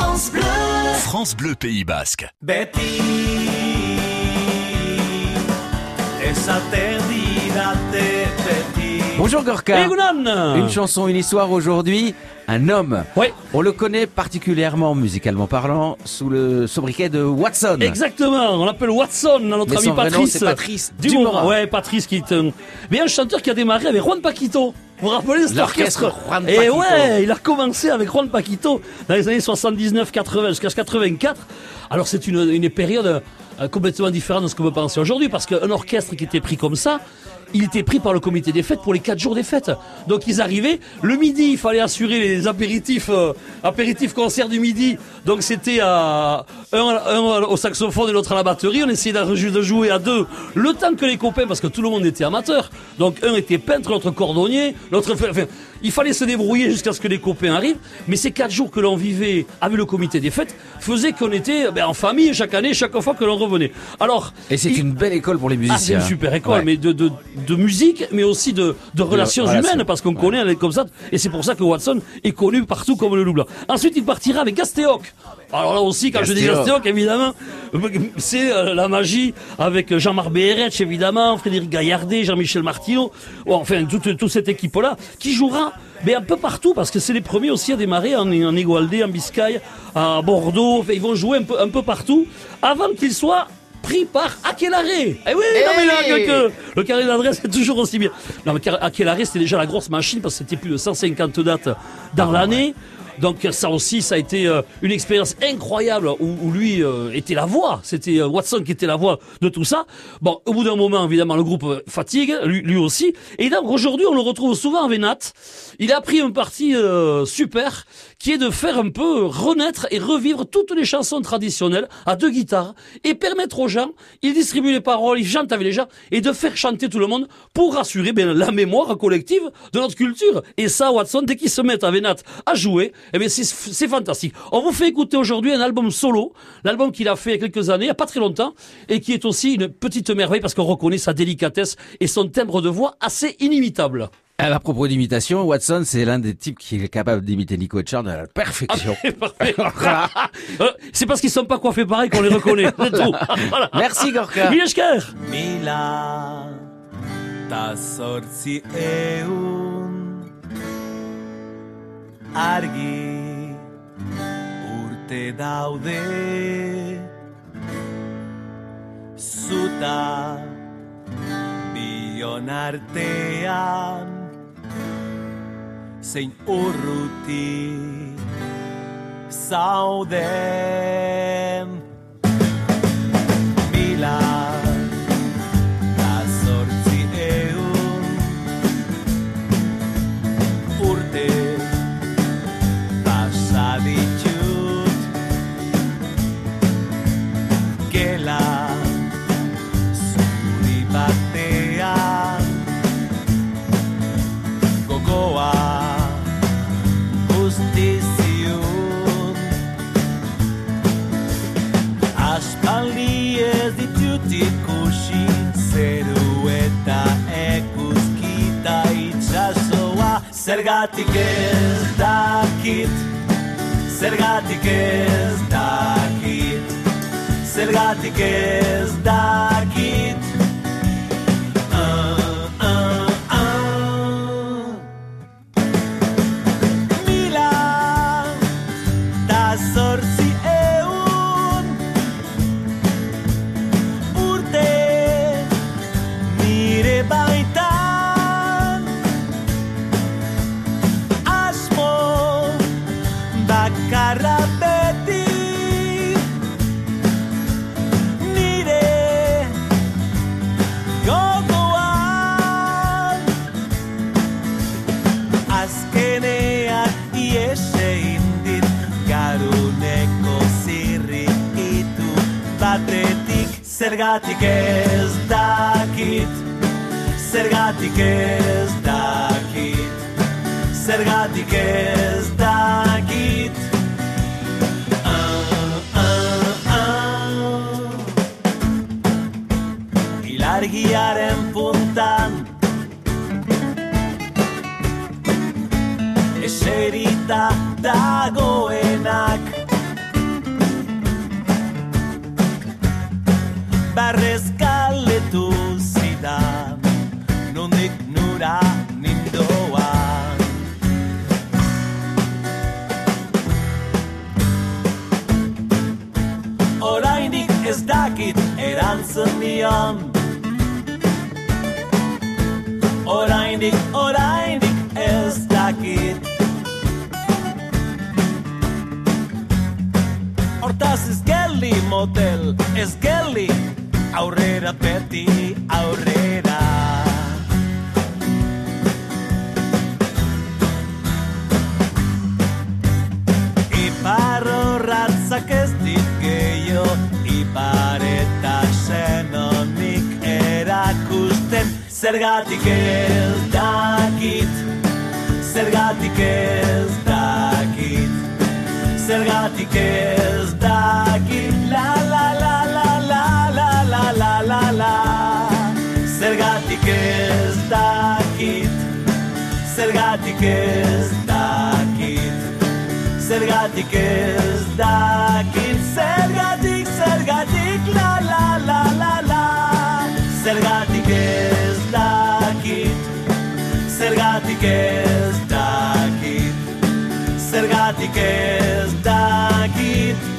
France Bleu. France Bleu Pays Basque. Beti Bonjour Gorka. Egunon Une chanson, une histoire aujourd'hui. Un homme. Ouais. On le connaît particulièrement, musicalement parlant, sous le sobriquet de Watson. Exactement, on l'appelle Watson, notre Mais ami son vrai nom, Patrice. Patrice. Dumont. Ouais, Patrice qui est un... Mais un chanteur qui a démarré avec Juan Paquito. Vous vous rappelez de cet orchestre Juan Et Paquito. ouais, il a commencé avec Juan Paquito dans les années 79-80 jusqu'à 84. Alors c'est une, une période complètement différente de ce qu'on peut penser aujourd'hui parce qu'un orchestre qui était pris comme ça, il était pris par le comité des fêtes pour les quatre jours des fêtes. Donc ils arrivaient, le midi, il fallait assurer les apéritifs, euh, apéritifs concerts du midi. Donc c'était un, au saxophone et l'autre à la batterie. On essayait de de jouer à deux le temps que les copains, parce que tout le monde était amateur. Donc un était peintre, l'autre cordonnier, l'autre. Enfin, il fallait se débrouiller jusqu'à ce que les copains arrivent. Mais ces quatre jours que l'on vivait avec le comité des fêtes faisaient qu'on était ben, en famille chaque année, chaque fois que l'on Alors. Et c'est il- une belle école pour les ah, c'est musiciens. une super école, Ouais. mais de, de, de musique, mais aussi de, de relations humaines, parce qu'on connaît elle est comme ça, et c'est pour ça que Watson est connu partout comme le loup blanc. Ensuite, il partira avec Gastéoc. Alors là aussi, quand je dis Gastéoc. Évidemment, c'est euh, la magie avec Jean-Marc Béretch, évidemment, Frédéric Gaillardet, Jean-Michel Martineau, enfin, toute, toute cette équipe-là, qui jouera mais un peu partout, parce que c'est les premiers aussi à démarrer en, en Igualdé, en Biscaye, à Bordeaux, ils vont jouer un peu, un peu partout, avant qu'ils soient pris par Aquelarre. Eh oui, non mais là, que le carré d'adresse est toujours aussi bien. Non mais Aquelarre, c'était déjà la grosse machine parce que c'était plus de 150 dates dans l'année. Donc ça aussi, ça a été euh, une expérience incroyable où, où lui euh, était la voix. C'était euh, Watson qui était la voix de tout ça. Bon, au bout d'un moment, évidemment, le groupe fatigue, lui, lui aussi. Et donc aujourd'hui, on le retrouve souvent en Vénat. Il a pris un parti euh, super qui est de faire un peu renaître et revivre toutes les chansons traditionnelles à deux guitares et permettre aux gens, il distribue les paroles, il chante avec les gens et de faire chanter tout le monde pour rassurer bien, la mémoire collective de notre culture. Et ça, Watson, dès qu'ils se mettent à Vénat à jouer, eh bien c'est c'est fantastique. On vous fait écouter aujourd'hui un album solo, l'album qu'il a fait il y a quelques années, il y a pas très longtemps, et qui est aussi une petite merveille parce qu'on reconnaît sa délicatesse et son timbre de voix assez inimitable. À propos d'imitation, Watson, c'est l'un des types qui est capable d'imiter Nico Etchard à la perfection. Parfait. Euh, C'est parce qu'ils sont pas coiffés pareil qu'on les reconnaît. C'est tout. Voilà. Merci Gorka. Milesker. Mila ta argi urte daude. Zuta bion artean zein urruti zauden ikusi Zeru eta eguzkita itxasoa Zergatik ez dakit Zergatik ez dakit Zergatik ez dakit zergatik ez dakit zergatik ez dakit zergatik ez dakit Ah, ah, ah. Ilargiaren puntan entzun nion Oraindik, oraindik ez dakit. Hortaz ez geldi motel, ez geldi Zergatik ez dakit Zergatik ez dakit Zergatik ez dakit. La la la la la la la la la la. Zergatik ez dakit Zergatik ez dakit Zergatik ez dakit zergatik ez dakit.